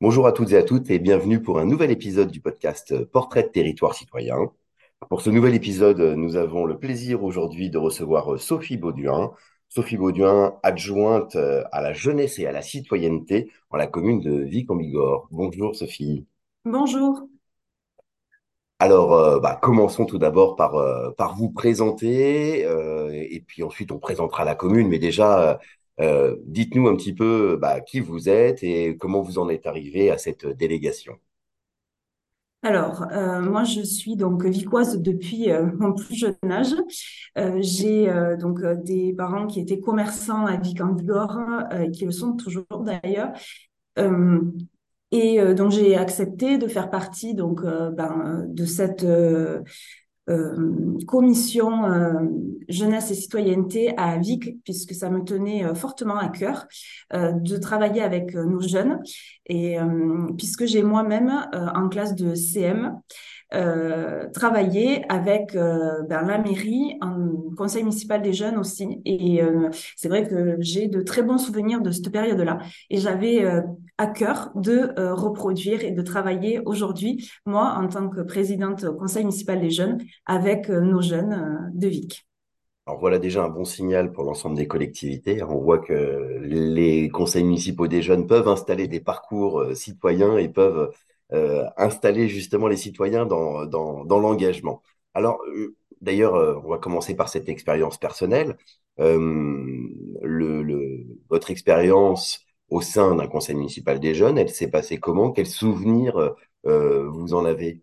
Bonjour à toutes et à toutes et bienvenue pour un nouvel épisode du podcast Portrait de territoire citoyen. Pour ce nouvel épisode, nous avons le plaisir aujourd'hui de recevoir Sophie Bauduin. Sophie Bauduin, adjointe à la jeunesse et à la citoyenneté en la commune de Vic en Bigorre. Bonjour Sophie. Bonjour. Alors, euh, bah, commençons tout d'abord par, euh, par vous présenter, euh, et puis ensuite on présentera la commune, mais déjà, euh, dites-nous un petit peu bah, qui vous êtes et comment vous en êtes arrivé à cette délégation. Alors, euh, moi, je suis donc vicoise depuis euh, mon plus jeune âge. Euh, j'ai euh, donc euh, des parents qui étaient commerçants à Vic en Bigorre, euh, qui le sont toujours d'ailleurs. Euh, et euh, donc, j'ai accepté de faire partie donc euh, ben, de cette euh, euh, commission euh, jeunesse et citoyenneté à Vic, puisque ça me tenait euh, fortement à cœur euh, de travailler avec euh, nos jeunes. Et euh, puisque j'ai moi-même euh, en classe de CM euh, travaillé avec euh, ben, la mairie, un conseil municipal des jeunes aussi. Et euh, c'est vrai que j'ai de très bons souvenirs de cette période-là. Et j'avais euh, à cœur de euh, reproduire et de travailler aujourd'hui, moi, en tant que présidente au conseil municipal des jeunes, avec euh, nos jeunes euh, de Vic. Alors voilà déjà un bon signal pour l'ensemble des collectivités. On voit que les conseils municipaux des jeunes peuvent installer des parcours citoyens et peuvent installer justement les citoyens dans, dans, l'engagement. Alors d'ailleurs, on va commencer par cette expérience personnelle. Le, le, votre expérience au sein d'un conseil municipal des jeunes, elle s'est passée comment? Quels souvenirs euh, vous en avez?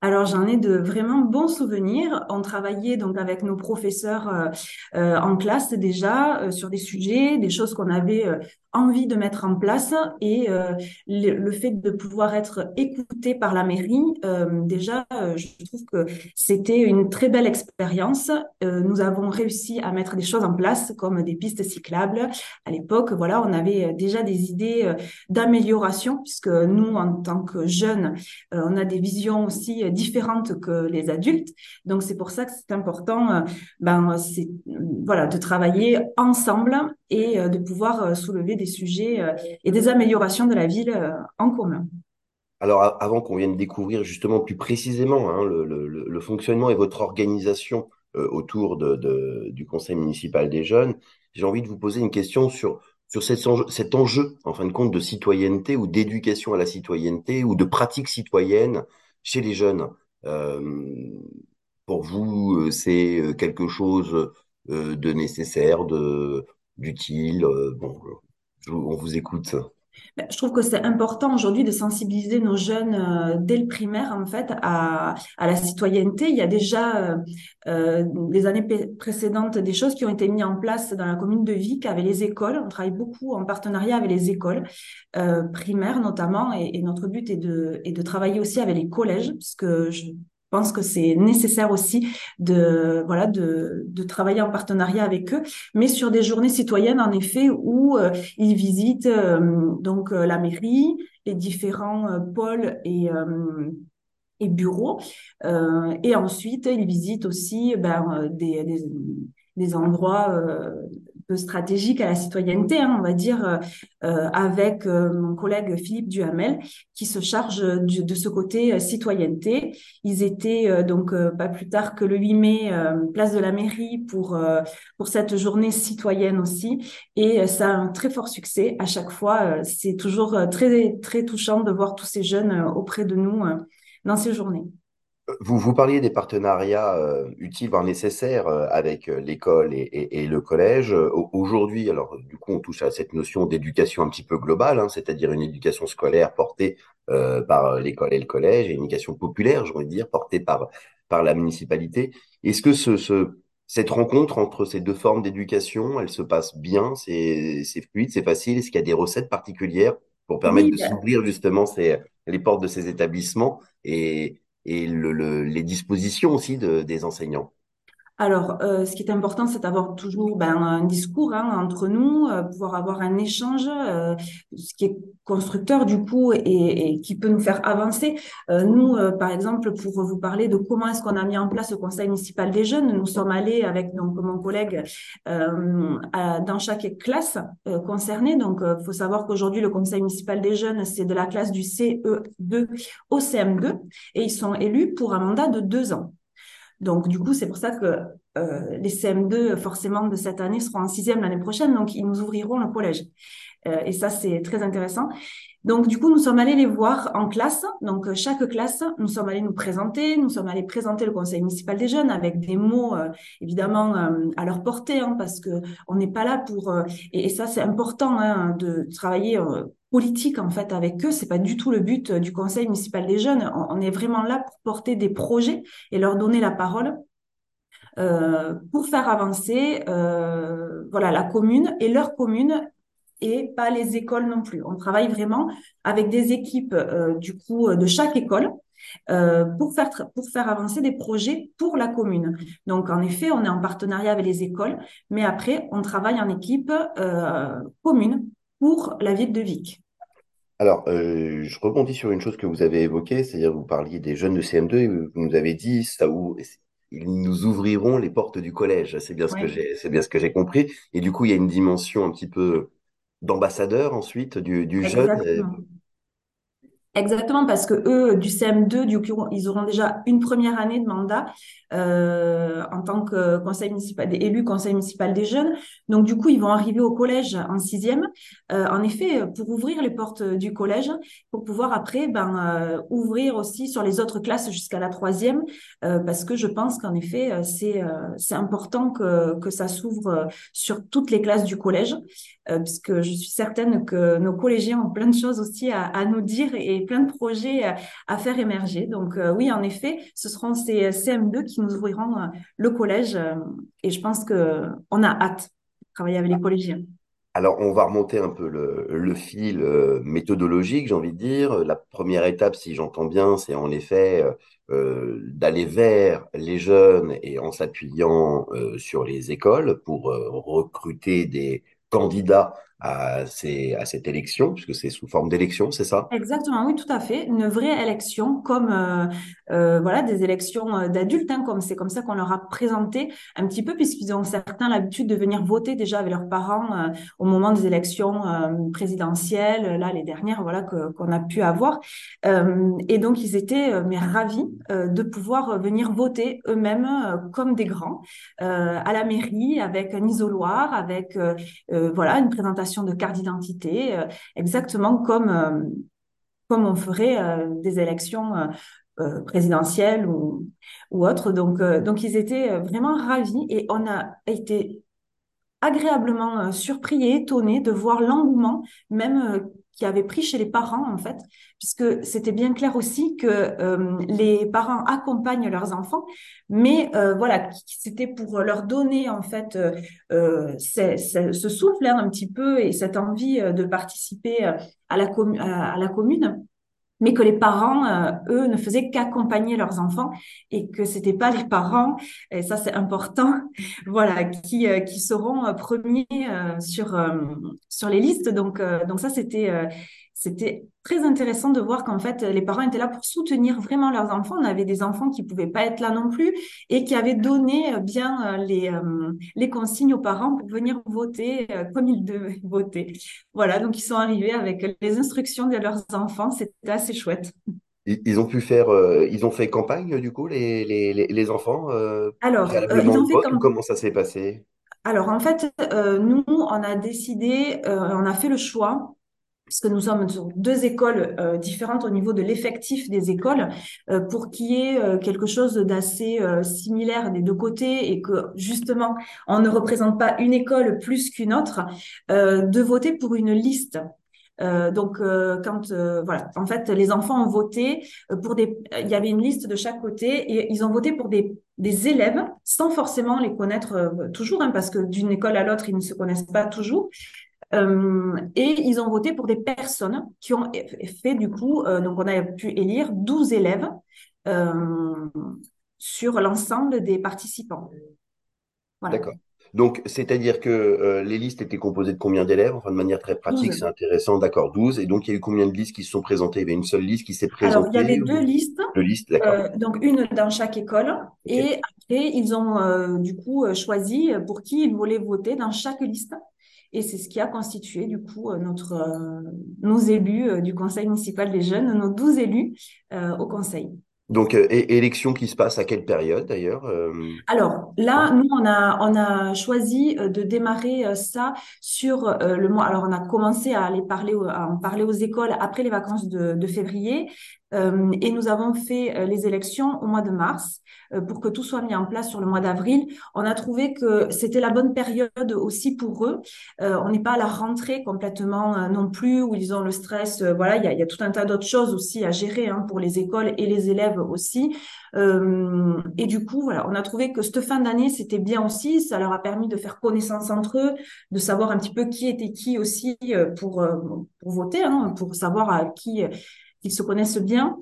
Alors, j'en ai de vraiment bons souvenirs. On travaillait donc avec nos professeurs euh, euh, en classe déjà euh, sur des sujets, des choses qu'on avait euh, envie de mettre en place et euh, le, fait de pouvoir être écouté par la mairie, euh, déjà, euh, je trouve que c'était une très belle expérience. Nous avons réussi à mettre des choses en place comme des pistes cyclables. À l'époque, voilà, on avait déjà des idées d'amélioration puisque nous, en tant que jeunes, on a des visions aussi différentes que les adultes. Donc, c'est pour ça que c'est important, ben, c'est, voilà, de travailler ensemble et de pouvoir soulever des sujets euh, et des améliorations de la ville euh, en commun. Alors, avant qu'on vienne découvrir justement plus précisément hein, le, fonctionnement et votre organisation euh, autour du conseil municipal des jeunes, j'ai envie de vous poser une question sur, sur cet enjeu, cet enjeu, en fin de compte, de citoyenneté ou d'éducation à la citoyenneté ou de pratique citoyenne chez les jeunes. Pour vous, c'est quelque chose de nécessaire, de d'utile. bon, on vous écoute. Ben, Je trouve que c'est important aujourd'hui de sensibiliser nos jeunes euh, dès le primaire en fait à, la citoyenneté. Il y a déjà euh, euh, les années précédentes des choses qui ont été mises en place dans la commune de Vic avec les écoles. On travaille beaucoup en partenariat avec les écoles euh, primaires notamment et, et notre but est de, est de travailler aussi avec les collèges puisque je pense que c'est nécessaire aussi de voilà de, de travailler en partenariat avec eux, mais sur des journées citoyennes en effet où euh, ils visitent euh, donc euh, la mairie, les différents pôles et, et bureaux. Et ensuite, ils visitent aussi ben, des, des, des endroits peu stratégiques à la citoyenneté, hein, on va dire, euh, euh, avec euh, mon collègue Philippe Duhamel, qui se charge de ce côté citoyenneté. Ils étaient donc pas plus tard que le 8 mai, place de la mairie, pour, pour cette journée citoyenne aussi. Et ça a un très fort succès. À chaque fois, c'est toujours très, très touchant de voir tous ces jeunes auprès de nous dans ces journées. Vous, vous parliez des partenariats euh, utiles, voire nécessaires euh, avec euh, l'école et, et- et le collège. Euh, au- Aujourd'hui, alors du coup, on touche à cette notion d'éducation un petit peu globale, hein, c'est-à-dire une éducation scolaire portée euh, par l'école et le collège, et une éducation populaire, j'ai envie de dire, portée par, par la municipalité. Est-ce que ce, ce, cette rencontre entre ces deux formes d'éducation, elle se passe bien, c'est, c'est fluide, c'est facile? Est-ce qu'il y a des recettes particulières pour permettre Oui, de s'ouvrir justement ces, les portes de ces établissements? Et et le, le- les dispositions aussi de, des enseignants. Alors, euh, ce qui est important, c'est d'avoir toujours ben, un discours hein, entre nous, euh, pouvoir avoir un échange, euh, ce qui est constructeur du coup et, qui peut nous faire avancer. Nous, par exemple, pour vous parler de comment est-ce qu'on a mis en place le Conseil municipal des jeunes, nous sommes allés avec donc mon collègue dans chaque classe concernée. Donc, il faut savoir qu'aujourd'hui, le Conseil municipal des jeunes, c'est de la classe du CE2 au CM2 et ils sont élus pour un mandat de deux ans. Donc, du coup, c'est pour ça que euh, les CM2, forcément, de cette année seront en sixième l'année prochaine. Donc, ils nous ouvriront le collège. Euh, et ça, c'est très intéressant. Donc, du coup, nous sommes allés les voir en classe. Donc, euh, chaque classe, nous sommes allés nous présenter. Nous sommes allés présenter le conseil municipal des jeunes avec des mots, euh, évidemment, euh, à leur portée, hein, parce que on n'est pas là pour... euh, et, et ça, c'est important hein, de travailler politique, en fait, avec eux. C'est pas du tout le but euh, du conseil municipal des jeunes. On, est vraiment là pour porter des projets et leur donner la parole euh, pour faire avancer euh, voilà, la commune et leur commune et pas les écoles non plus. On travaille vraiment avec des équipes du coup de chaque école pour faire pour faire avancer des projets pour la commune. Donc en effet, on est en partenariat avec les écoles, mais après on travaille en équipe commune pour la ville de Vic. Alors, euh, je rebondis sur une chose que vous avez évoquée, c'est-à-dire vous parliez des jeunes de CM2 et vous nous avez dit ça où ils nous ouvriront les portes du collège. C'est bien ce que j'ai, c'est bien ce que j'ai compris. Et du coup, il y a une dimension un petit peu d'ambassadeur ensuite du, du jeune. Exactement. Parce que eux, du CM2, du coup, ils auront déjà une première année de mandat euh, en tant que conseil municipal, élu conseil municipal des jeunes. Donc, du coup, ils vont arriver au collège en sixième. Euh, en effet, pour ouvrir les portes du collège, pour pouvoir après ben, euh, ouvrir aussi sur les autres classes jusqu'à la troisième, parce que je pense qu'en effet, c'est important que, que ça s'ouvre sur toutes les classes du collège puisque je suis certaine que nos collégiens ont plein de choses aussi à, à nous dire et plein de projets à, faire émerger. Donc euh, oui, en effet, ce seront ces CM2 qui nous ouvriront euh, le collège euh, et je pense que on a hâte de travailler avec les collégiens. Alors, on va remonter un peu le, fil euh, méthodologique, j'ai envie de dire. La première étape, si j'entends bien, c'est en effet euh, euh, d'aller vers les jeunes et en s'appuyant euh, sur les écoles pour euh, recruter des candidats à cette élection, puisque c'est sous forme d'élection, c'est ça? Exactement, oui, tout à fait. Une vraie élection, comme euh, euh, voilà des élections euh, d'adultes, hein, comme c'est comme ça qu'on leur a présenté un petit peu, puisqu'ils ont certains l'habitude de venir voter déjà avec leurs parents au moment des élections présidentielles, là les dernières, voilà qu'on a pu avoir. Et donc ils étaient mais ravis de pouvoir venir voter eux-mêmes comme des grands à la mairie avec un isoloir, avec voilà une présentation de carte d'identité, euh, exactement comme euh, comme on ferait euh, des élections présidentielles ou, ou autres. Donc, donc, ils étaient vraiment ravis et on a été agréablement surpris et étonné de voir l'engouement, même qui avait pris chez les parents, en fait, puisque c'était bien clair aussi que euh, les parents accompagnent leurs enfants, mais euh, voilà, c'était pour leur donner, en fait, euh, ce, souffle hein, un petit peu et cette envie de participer à la commune mais que les parents, euh, eux, ne faisaient qu'accompagner leurs enfants et que c'était pas les parents, et ça c'est important, voilà, qui euh, qui seront euh, premiers euh, sur euh, sur les listes. Donc donc ça c'était c'était très intéressant de voir qu'en fait les parents étaient là pour soutenir vraiment leurs enfants. On avait des enfants qui pouvaient pas être là non plus et qui avaient donné euh, bien euh, les euh, les consignes aux parents pour venir voter euh, comme ils devaient voter. Voilà, donc ils sont arrivés avec les instructions de leurs enfants, c'était assez chouette. Ils, ont pu faire, euh, ils ont fait campagne, du coup, les, les, les, enfants, Alors, ils ont fait vote, comment ça s'est passé? Alors, en fait, euh, nous, on a décidé, euh, on a fait le choix, puisque nous sommes sur deux écoles euh, différentes au niveau de l'effectif des écoles, euh, pour qu'il y ait euh, quelque chose d'assez euh, similaire des deux côtés et que, justement, on ne représente pas une école plus qu'une autre, euh, de voter pour une liste. Euh, donc, euh, quand euh, voilà, en fait, les enfants ont voté euh, pour des. Il y avait une liste de chaque côté et ils ont voté pour des des élèves sans forcément les connaître toujours, hein, parce que d'une école à l'autre, ils ne se connaissent pas toujours. Euh, et ils ont voté pour des personnes qui ont fait du coup, euh, donc on a pu élire 12 élèves euh, sur l'ensemble des participants. Voilà, D'accord. Donc, c'est-à-dire que les listes étaient composées de combien d'élèves? Enfin, de manière très pratique, c'est 12. intéressant. D'accord, 12. Et donc, il y a eu combien de listes qui se sont présentées? Il y avait une seule liste qui s'est Alors, il y avait présentée deux listes, deux listes? D'accord. donc une dans chaque école, et après, ils ont du coup choisi pour qui ils voulaient voter dans chaque liste. Et c'est ce qui a constitué du coup euh, notre, euh, nos élus euh, du conseil municipal des jeunes, nos 12 élus au conseil. Donc, euh, élection qui se passe à quelle période d'ailleurs? Euh, Alors là, nous, on a, on a choisi de démarrer ça sur euh, le mois. Alors, on a commencé à aller parler, à en parler aux écoles après les vacances de, de février. Euh, et nous avons fait euh, les élections au mois de mars euh, pour que tout soit mis en place sur le mois d'avril. On a trouvé que c'était la bonne période aussi pour eux. On n'est pas à la rentrée complètement non plus où ils ont le stress. Voilà, il y a, tout un tas d'autres choses aussi à gérer hein, pour les écoles et les élèves aussi. Et du coup, voilà, on a trouvé que cette fin d'année, c'était bien aussi. Ça leur a permis de faire connaissance entre eux, de savoir un petit peu qui était qui aussi pour, pour voter, hein, pour savoir à qui qu'ils se connaissent bien.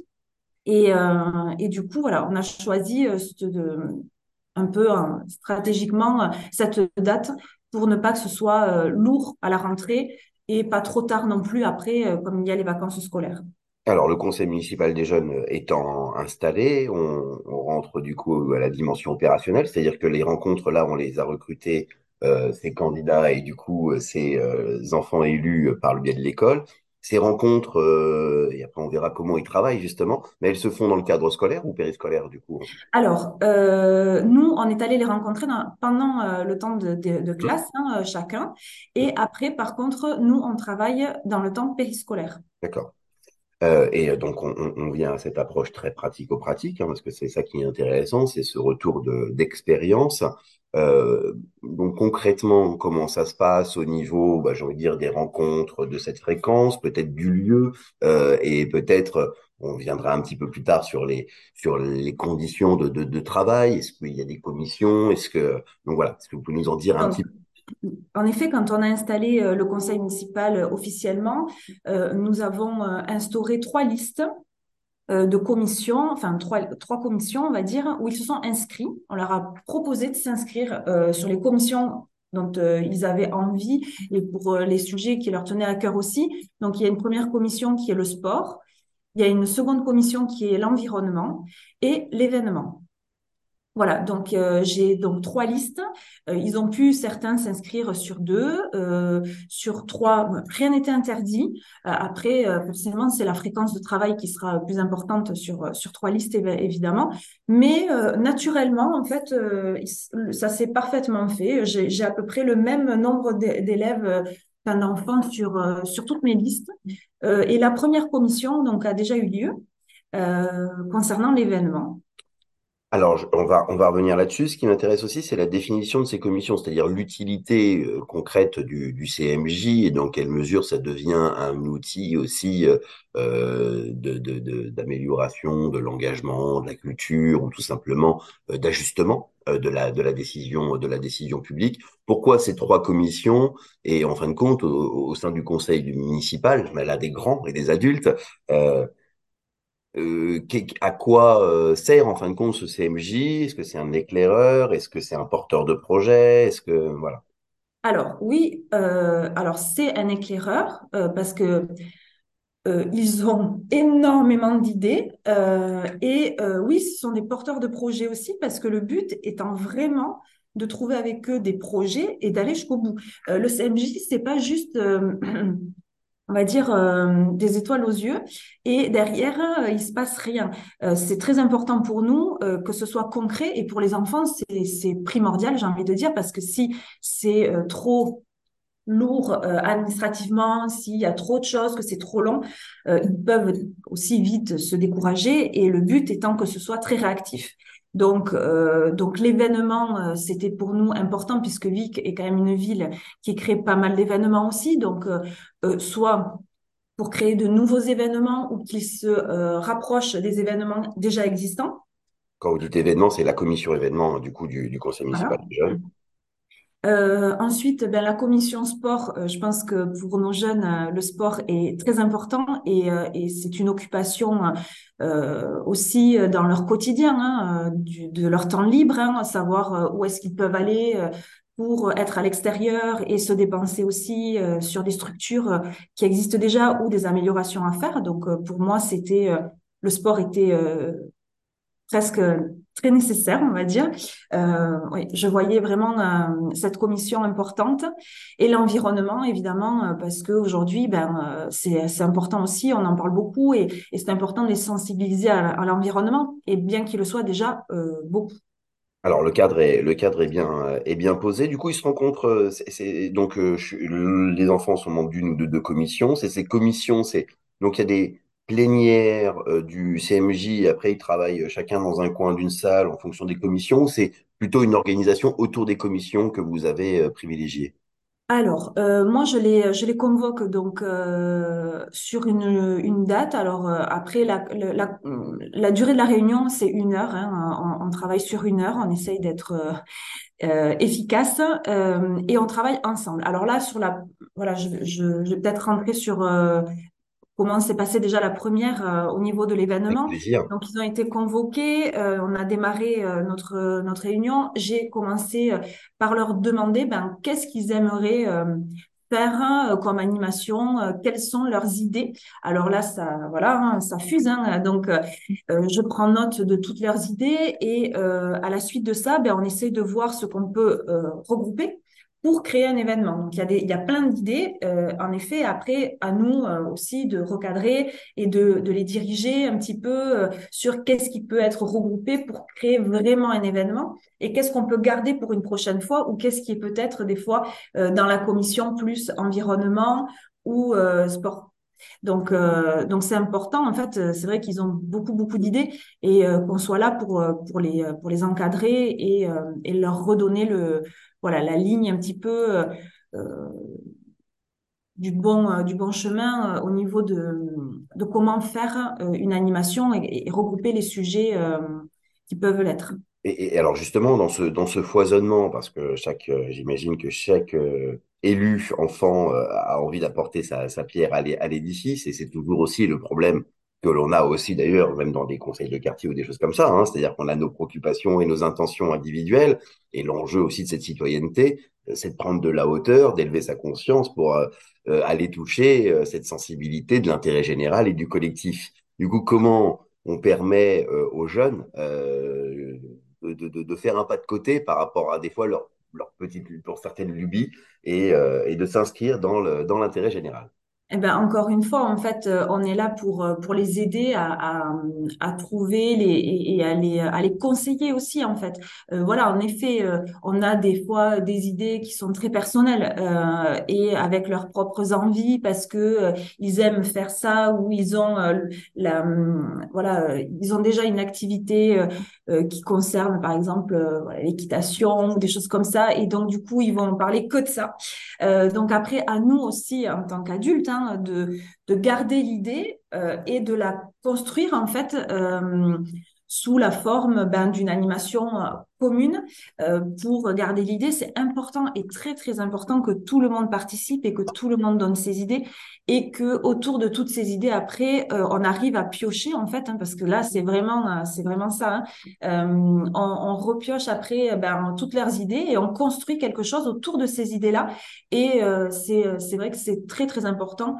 Et, euh, et du coup, voilà, on a choisi euh, un peu hein, stratégiquement euh, cette date pour ne pas que ce soit lourd à la rentrée et pas trop tard non plus après, comme il y a les vacances scolaires. Alors, le conseil municipal des jeunes étant installé, on, rentre du coup à la dimension opérationnelle, c'est-à-dire que les rencontres, là, on les a recrutés, euh, ces candidats et du coup, ces enfants élus par le biais de l'école. Ces rencontres, euh, et après on verra comment ils travaillent justement, mais elles se font dans le cadre scolaire ou périscolaire du coup. Alors, euh, nous, on est allé les rencontrer dans- pendant euh, le temps de, de- de classe, hein, euh, chacun. hum, Et après, par contre, nous, on travaille dans le temps périscolaire. D'accord. Et donc, on, vient à cette approche très pratico-pratique, hein, parce que c'est ça qui est intéressant, c'est ce retour de, d'expérience. Euh, donc, concrètement, comment ça se passe au niveau, bah, j'ai envie de dire, des rencontres, de cette fréquence, peut-être du lieu, euh, et peut-être, on viendra un petit peu plus tard sur les, sur les conditions de, de, de travail. Est-ce qu'il y a des commissions? Est-ce que, donc voilà, est-ce que vous pouvez nous en dire un petit en effet, quand on a installé euh, le conseil municipal officiellement, euh, nous avons instauré trois listes de commissions, enfin trois, trois commissions, on va dire, où ils se sont inscrits. On leur a proposé de s'inscrire euh, sur les commissions dont euh, ils avaient envie et pour euh, les sujets qui leur tenaient à cœur aussi. Donc, il y a une première commission qui est le sport, il y a une seconde commission qui est l'environnement et l'événement. Voilà, donc euh, j'ai donc trois listes. Euh, ils ont pu certains s'inscrire sur deux, euh, sur trois. Rien n'était interdit. Après, forcément, c'est la fréquence de travail qui sera plus importante sur sur trois listes évi- évidemment. Mais naturellement, en fait, ça s'est parfaitement fait. J'ai à peu près le même nombre d'é- d'élèves, enfin, d'enfants sur sur toutes mes listes. Et la première commission donc a déjà eu lieu concernant l'événement. Alors, on va, revenir là-dessus. Ce qui m'intéresse aussi, c'est la définition de ces commissions, c'est-à-dire l'utilité euh, concrète du, du CMJ et dans quelle mesure ça devient un outil aussi euh, euh, d'amélioration de l'engagement, de la culture ou tout simplement d'ajustement de la, décision, publique. Pourquoi ces trois commissions? Et en fin de compte, au, sein du conseil municipal, mais là des grands et des adultes, euh, à quoi euh, sert en fin de compte ce CMJ? Est-ce que c'est un éclaireur? Est-ce que c'est un porteur de projet? Est-ce que voilà. Alors oui, euh, alors c'est un éclaireur parce que ils ont énormément d'idées et oui, ce sont des porteurs de projets aussi parce que le but étant vraiment de trouver avec eux des projets et d'aller jusqu'au bout. Le CMJ, c'est pas juste on va dire, euh, des étoiles aux yeux et derrière, euh, il se passe rien. Euh, c'est très important pour nous euh, que ce soit concret et pour les enfants, c'est, primordial, j'ai envie de dire, parce que si c'est euh, trop lourd euh, administrativement, s'il y a trop de choses, que c'est trop long, ils peuvent aussi vite se décourager et le but étant que ce soit très réactif. Donc, euh, donc l'événement, euh, c'était pour nous important puisque Vic est quand même une ville qui crée pas mal d'événements aussi. Donc, euh, soit pour créer de nouveaux événements ou qu'ils se euh, rapprochent des événements déjà existants. Quand vous dites événement, c'est la commission événement du coup du, du conseil municipal Voilà. des jeunes. Euh, ensuite, ben, la commission sport, euh, je pense que pour nos jeunes, euh, le sport est très important et, euh, et c'est une occupation aussi dans leur quotidien, hein, du- de leur temps libre, hein, savoir où est-ce qu'ils peuvent aller pour être à l'extérieur et se dépenser aussi sur des structures qui existent déjà ou des améliorations à faire. Donc, pour moi, c'était le sport était presque très nécessaire, on va dire. Euh, oui, je voyais vraiment euh, cette commission importante et l'environnement, évidemment, euh, parce qu'aujourd'hui, ben, c'est, important aussi, on en parle beaucoup et, c'est important de les sensibiliser à, l'environnement, et bien qu'il le soit déjà beaucoup. Alors le cadre est le cadre est bien est bien posé. Du coup, ils se rencontrent. donc les enfants sont membres d'une ou de deux commissions. C'est ces commissions. C'est donc il y a des plénières euh, du CMJ. Après, ils travaillent euh, chacun dans un coin d'une salle en fonction des commissions. C'est plutôt une organisation autour des commissions que vous avez euh, privilégiée. Alors, moi, je les, convoque donc sur une, date. Alors, après, la, durée de la réunion, c'est une heure. hein. On, travaille sur une heure. On essaye d'être efficace et on travaille ensemble. Alors là, sur la, voilà, je, vais peut-être rentrer sur comment s'est passée déjà la première euh, au niveau de l'événement. Donc, ils ont été convoqués, euh, on a démarré euh, notre, notre réunion. J'ai commencé euh, par leur demander ben, qu'est-ce qu'ils aimeraient euh, faire euh, comme animation, euh, quelles sont leurs idées. Alors là, ça, voilà, hein, ça fuse. Hein, donc, euh, je prends note de toutes leurs idées et euh, à la suite de ça, ben, on essaie de voir ce qu'on peut euh, regrouper pour créer un événement. Donc, il y a des, il y a plein d'idées. Euh, en effet, après, à nous euh, aussi de recadrer et de, de les diriger un petit peu euh, sur qu'est-ce qui peut être regroupé pour créer vraiment un événement et qu'est-ce qu'on peut garder pour une prochaine fois ou qu'est-ce qui est peut-être des fois dans la commission plus environnement ou sport. Donc, donc c'est important. En fait, c'est vrai qu'ils ont beaucoup, beaucoup d'idées et qu'on soit là pour, pour les, pour les encadrer et, et leur redonner le, voilà, la ligne un petit peu euh, euh, du bon, euh, du bon chemin au niveau de, de comment faire une animation et, et regrouper les sujets qui peuvent l'être. Et, et alors justement, dans ce, dans ce foisonnement, parce que chaque, euh, j'imagine que chaque euh, élu, enfant, euh, a envie d'apporter sa, sa pierre à l'édifice, et c'est toujours aussi le problème que l'on a aussi d'ailleurs, même dans des conseils de quartier ou des choses comme ça, hein, c'est-à-dire qu'on a nos préoccupations et nos intentions individuelles, et l'enjeu aussi de cette citoyenneté, euh, c'est de prendre de la hauteur, d'élever sa conscience pour euh, euh, aller toucher cette sensibilité de l'intérêt général et du collectif. Du coup, comment on permet aux jeunes de, de, faire un pas de côté par rapport à des fois leur, leur petite, pour certaines lubies et, et de s'inscrire dans l'intérêt général? Eh ben, encore une fois, en fait, euh, on est là pour, euh, pour les aider à, à, à trouver les, et, et à, les, à les conseiller aussi, en fait. Euh, voilà, en effet, euh, on a des fois des idées qui sont très personnelles euh, et avec leurs propres envies parce que euh, ils aiment faire ça ou ils ont la, hum, voilà, ils ont déjà une activité qui concerne, par exemple, euh, l'équitation ou des choses comme ça. Et donc, du coup, ils vont parler que de ça. Euh, donc après, à nous aussi, en tant qu'adultes, hein, de, de garder l'idée euh, et de la construire en fait euh, sous la forme ben, d'une animation euh, commune euh, pour garder l'idée. C'est important et très très important que tout le monde participe et que tout le monde donne ses idées et que autour de toutes ces idées après euh, on arrive à piocher en fait hein, parce que là c'est vraiment euh, c'est vraiment ça. Hein. Euh, on, on, repioche après ben, toutes leurs idées et on construit quelque chose autour de ces idées là et euh, c'est c'est vrai que c'est très très important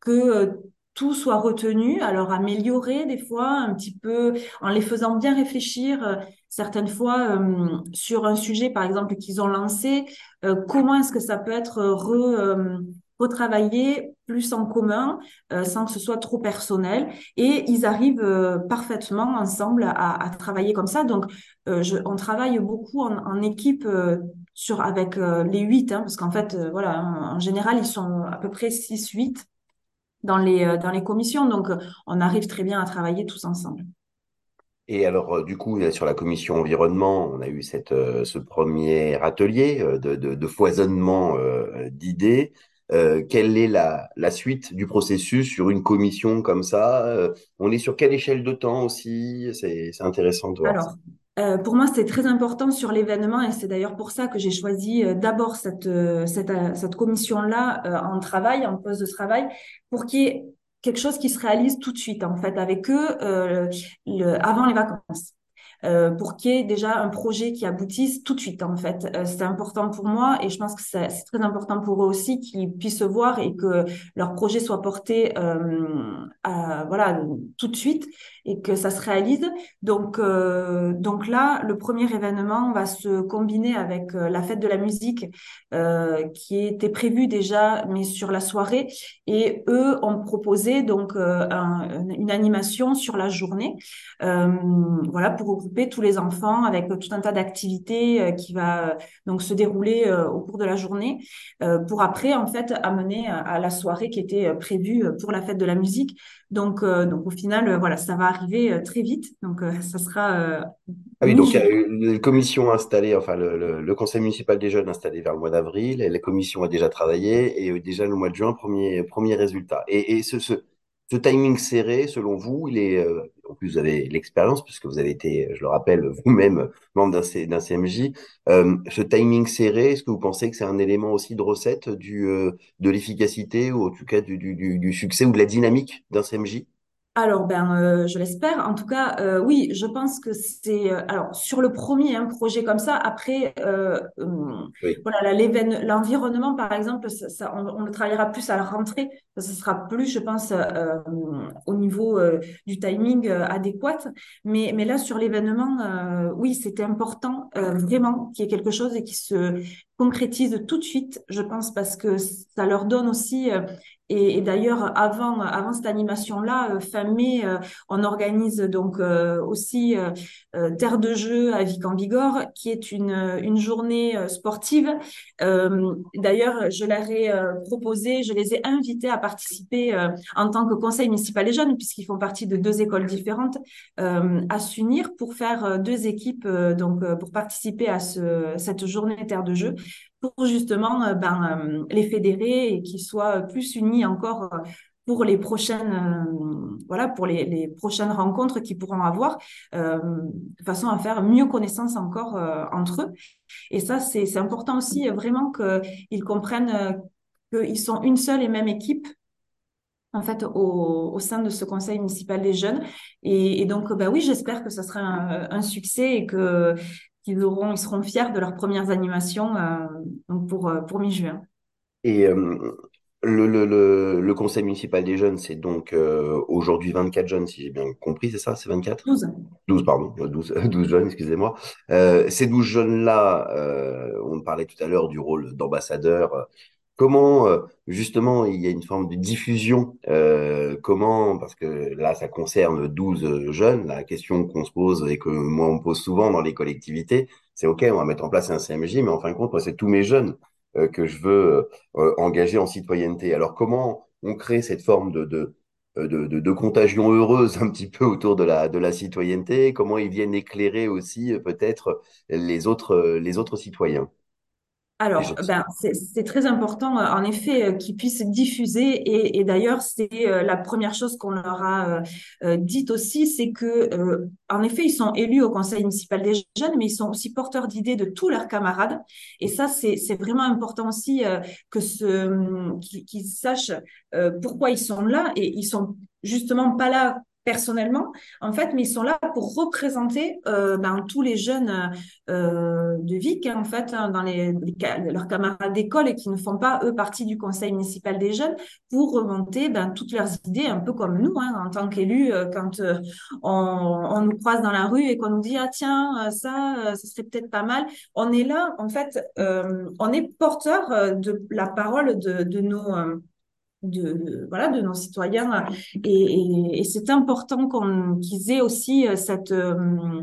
que tout soit retenu, alors améliorer des fois un petit peu en les faisant bien réfléchir euh, certaines fois euh, sur un sujet par exemple qu'ils ont lancé, euh, comment est-ce que ça peut être re, retravaillé plus en commun sans que ce soit trop personnel et ils arrivent parfaitement ensemble à, travailler comme ça. Donc on travaille beaucoup en, équipe sur avec les huit hein, parce qu'en fait voilà en, en, général ils sont à peu près six huit dans les, euh, dans les commissions. Donc, euh, on arrive très bien à travailler tous ensemble. Et alors, euh, du coup, sur la commission environnement, on a eu cette, ce premier atelier de, de, de, foisonnement d'idées. Euh, quelle est la, la, suite du processus sur une commission comme ça? On est sur quelle échelle de temps aussi? C'est intéressant de voir alors, ça. Euh, pour moi, c'est très important sur l'événement et c'est d'ailleurs pour ça que j'ai choisi euh, d'abord cette, euh, cette, commission-là en travail, en poste de travail, pour qu'il y ait quelque chose qui se réalise tout de suite, en fait, avec eux avant les vacances. Pour qu'il y ait déjà un projet qui aboutisse tout de suite en fait. C'est important pour moi et je pense que c'est très important pour eux aussi qu'ils puissent voir et que leur projet soit porté voilà tout de suite et que ça se réalise. Donc euh, donc là, le premier événement va se combiner avec euh, la fête de la musique qui était prévue déjà mais sur la soirée et eux ont proposé donc un, une animation sur la journée. voilà pour tous les enfants avec tout un tas d'activités euh, qui va euh, donc se dérouler euh, au cours de la journée pour après en fait amener à la soirée qui était prévue pour la fête de la musique. Donc donc au final voilà ça va arriver très vite. Donc ça sera ah oui, donc il y a une commission installée, enfin le, le, conseil municipal des jeunes installé vers le mois d'avril, la commission a déjà travaillé, et déjà le mois de juin, premier, premier résultat. Et, et ce, ce, ce timing serré, selon vous, il est, euh, en plus vous avez l'expérience, puisque vous avez été, je le rappelle, vous-même membre d'un CMJ, euh, ce timing serré, est-ce que vous pensez que c'est un élément aussi de recette du, euh, de l'efficacité, ou en tout cas du, du, du, succès ou de la dynamique d'un CMJ alors, ben, euh, je l'espère. En tout cas, euh, oui, je pense que c'est. Euh, alors, sur le premier un projet comme ça, après, hum, voilà, l'environnement, par exemple, ça, on, le travaillera plus à la rentrée. Ça sera plus, je pense, au niveau du timing adéquat. Mais, mais là, sur l'événement, oui, c'était important vraiment qu'il y ait quelque chose et qui se concrétise tout de suite, je pense, parce que ça leur donne aussi et, d'ailleurs, avant, cette animation-là, euh, fin mai, euh, on organise donc euh, aussi Terre de jeu à Vic en Bigorre, qui est une, journée sportive. d'ailleurs, je leur ai proposé, je les ai invités à participer en tant que conseil municipal des jeunes, puisqu'ils font partie de deux écoles différentes, à s'unir pour faire deux équipes, donc pour participer à ce, cette journée Terre de jeu pour justement euh, ben, euh, les fédérer et qu'ils soient plus unis encore euh, pour les prochaines voilà pour les, prochaines rencontres qu'ils pourront avoir de façon à faire mieux connaissance encore entre eux. Et ça c'est important aussi vraiment qu'ils comprennent qu'ils sont une seule et même équipe en fait au, sein de ce conseil municipal des jeunes. Et, donc bah oui j'espère que ce sera un, succès et que ils auront, ils seront fiers de leurs premières animations euh, donc pour, euh, pour mi-juin. Et euh, le, le, le, conseil municipal des jeunes, c'est donc aujourd'hui 24 jeunes, si j'ai bien compris, c'est ça C'est 24 12. 12, pardon, 12, 12 jeunes, excusez-moi. ces 12 jeunes-là, on parlait tout à l'heure du rôle d'ambassadeur Comment, euh, justement, il y a une forme de diffusion euh, Comment, parce que là, ça concerne 12 jeunes, la question qu'on se pose et que moi, on pose souvent dans les collectivités, c'est OK, on va mettre en place un CMJ, mais en fin de compte, c'est tous mes jeunes euh, que je veux engager en citoyenneté. Alors, comment on crée cette forme de, contagion heureuse un petit peu autour de la, citoyenneté? Comment ils viennent éclairer aussi peut-être les autres citoyens? Alors, ben, c'est très important, euh, en effet, euh, qu'ils puissent diffuser. Et, et d'ailleurs, c'est euh, la première chose qu'on leur a euh, dite aussi, c'est que, en effet, ils sont élus au conseil municipal des jeunes, mais ils sont aussi porteurs d'idées de tous leurs camarades. Et ça, c'est vraiment important aussi que ce qu'ils sachent pourquoi ils sont là. Et ils sont justement pas là personnellement, en fait, mais ils sont là pour représenter euh, ben, tous les jeunes euh, de Vic, hein, en fait, hein, dans leurs camarades d'école et qui ne font pas, eux, partie du conseil municipal des jeunes, pour remonter ben, toutes leurs idées, un peu comme nous, hein, en tant qu'élus, euh, quand on, nous croise dans la rue et qu'on nous dit, ah tiens, ça, ça serait peut-être pas mal. On est là, en fait, on est porteur de la parole de nos de voilà de nos citoyens. Et, et, c'est important qu'on qu'ils aient aussi euh, cette euh,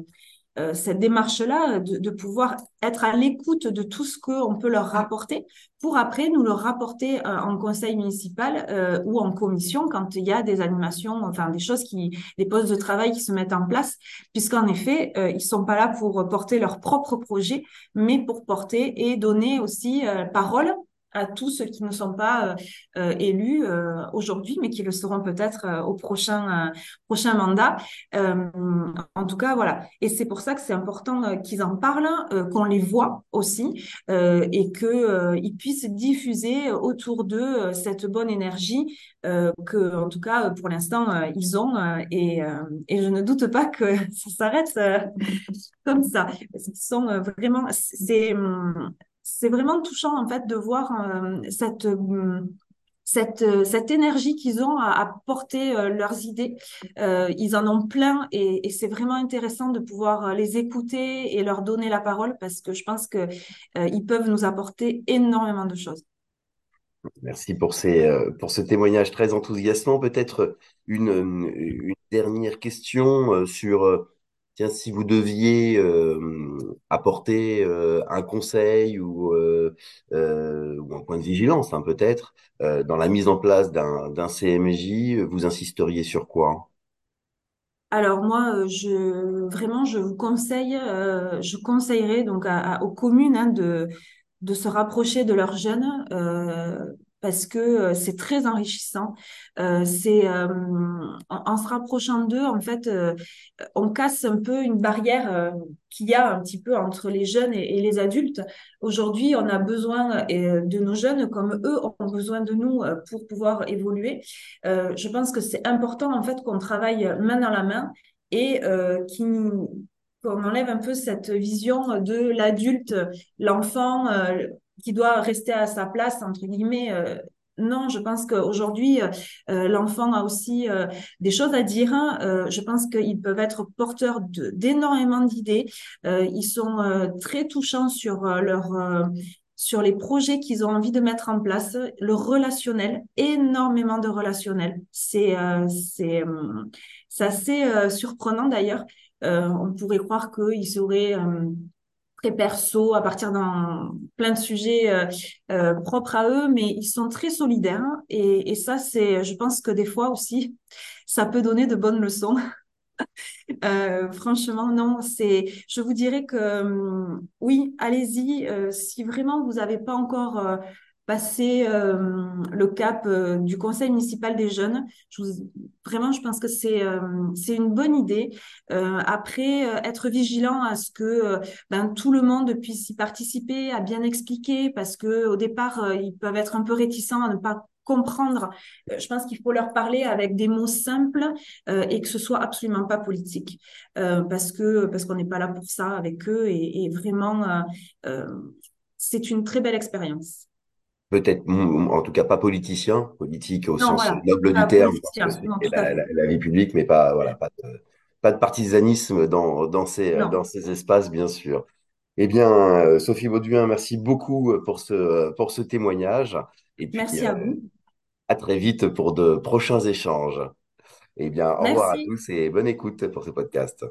euh, cette démarche là de, de, pouvoir être à l'écoute de tout ce qu'on peut leur rapporter pour après nous le rapporter en conseil municipal ou en commission quand il y a des animations enfin des choses qui des postes de travail qui se mettent en place. Puisqu'en effet ils sont pas là pour porter leur propre projet mais pour porter et donner aussi parole à tous ceux qui ne sont pas élus aujourd'hui, mais qui le seront peut-être au prochain, prochain mandat. en tout cas, voilà. Et c'est pour ça que c'est important qu'ils en parlent, qu'on les voit aussi, et qu'ils puissent diffuser autour d'eux cette bonne énergie que, en tout cas, pour l'instant, ils ont. et, et je ne doute pas que ça s'arrête comme ça. Parce qu'ils sont vraiment, c'est, c'est vraiment touchant en fait de voir euh, cette euh, cette, euh, cette énergie qu'ils ont à, porter leurs idées. ils en ont plein et, c'est vraiment intéressant de pouvoir les écouter et leur donner la parole parce que je pense que ils peuvent nous apporter énormément de choses. Merci pour, ces, pour ce témoignage très enthousiasmant. Peut-être une dernière question sur tiens, si vous deviez euh, apporter euh, un conseil ou, euh, ou un point de vigilance, hein, peut-être, dans la mise en place d'un CMJ, vous insisteriez sur quoi? Alors moi, je vraiment, je vous conseille, je conseillerais donc aux communes hein, de de se rapprocher de leurs jeunes parce que euh, c'est très enrichissant. Euh, c'est euh, en, se rapprochant d'eux, en fait, on casse un peu une barrière qu'il y a un petit peu entre les jeunes et, les adultes. Aujourd'hui, on a besoin de nos jeunes comme eux ont besoin de nous pour pouvoir évoluer. je pense que c'est important en fait qu'on travaille main dans la main et qu'on enlève un peu cette vision de l'adulte, l'enfant qui doit rester à sa place, entre guillemets. Euh, non, je pense qu'aujourd'hui, euh, euh, l'enfant a aussi des choses à dire. Hein. je pense qu'ils peuvent être porteurs d'énormément d'idées. ils sont très touchants sur leur sur les projets qu'ils ont envie de mettre en place, le relationnel, énormément de relationnel. C'est c'est c'est assez surprenant d'ailleurs. on pourrait croire qu'ils seraient perso, à partir d'un plein de sujets euh, euh, propres à eux, mais ils sont très solidaires. Et, ça, c'est, je pense que des fois aussi, ça peut donner de bonnes leçons. euh, franchement, non, c'est, je vous dirais que hum, oui, allez-y. Si vraiment vous n'avez pas encore passer euh, le cap euh, du conseil municipal des jeunes. Je vous, vraiment, je pense que c'est euh, c'est une bonne idée. après, être vigilant à ce que ben, tout le monde puisse y participer, à bien expliquer, parce que au départ, ils peuvent être un peu réticents à ne pas comprendre. je pense qu'il faut leur parler avec des mots simples et que ce soit absolument pas politique, parce que parce qu'on n'est pas là pour ça avec eux et, et vraiment, c'est une très belle expérience peut-être, en tout cas pas politicien, politique au sens noble du terme, la, vie publique, mais pas, voilà, pas de, pas de partisanisme dans, dans, ces, dans ces espaces, bien sûr. Eh bien, euh, Sophie Bauduin, merci beaucoup pour ce, pour ce témoignage. Et puis, merci à euh, vous. À très vite pour de prochains échanges. Eh bien, au revoir à tous et bonne écoute pour ce podcast.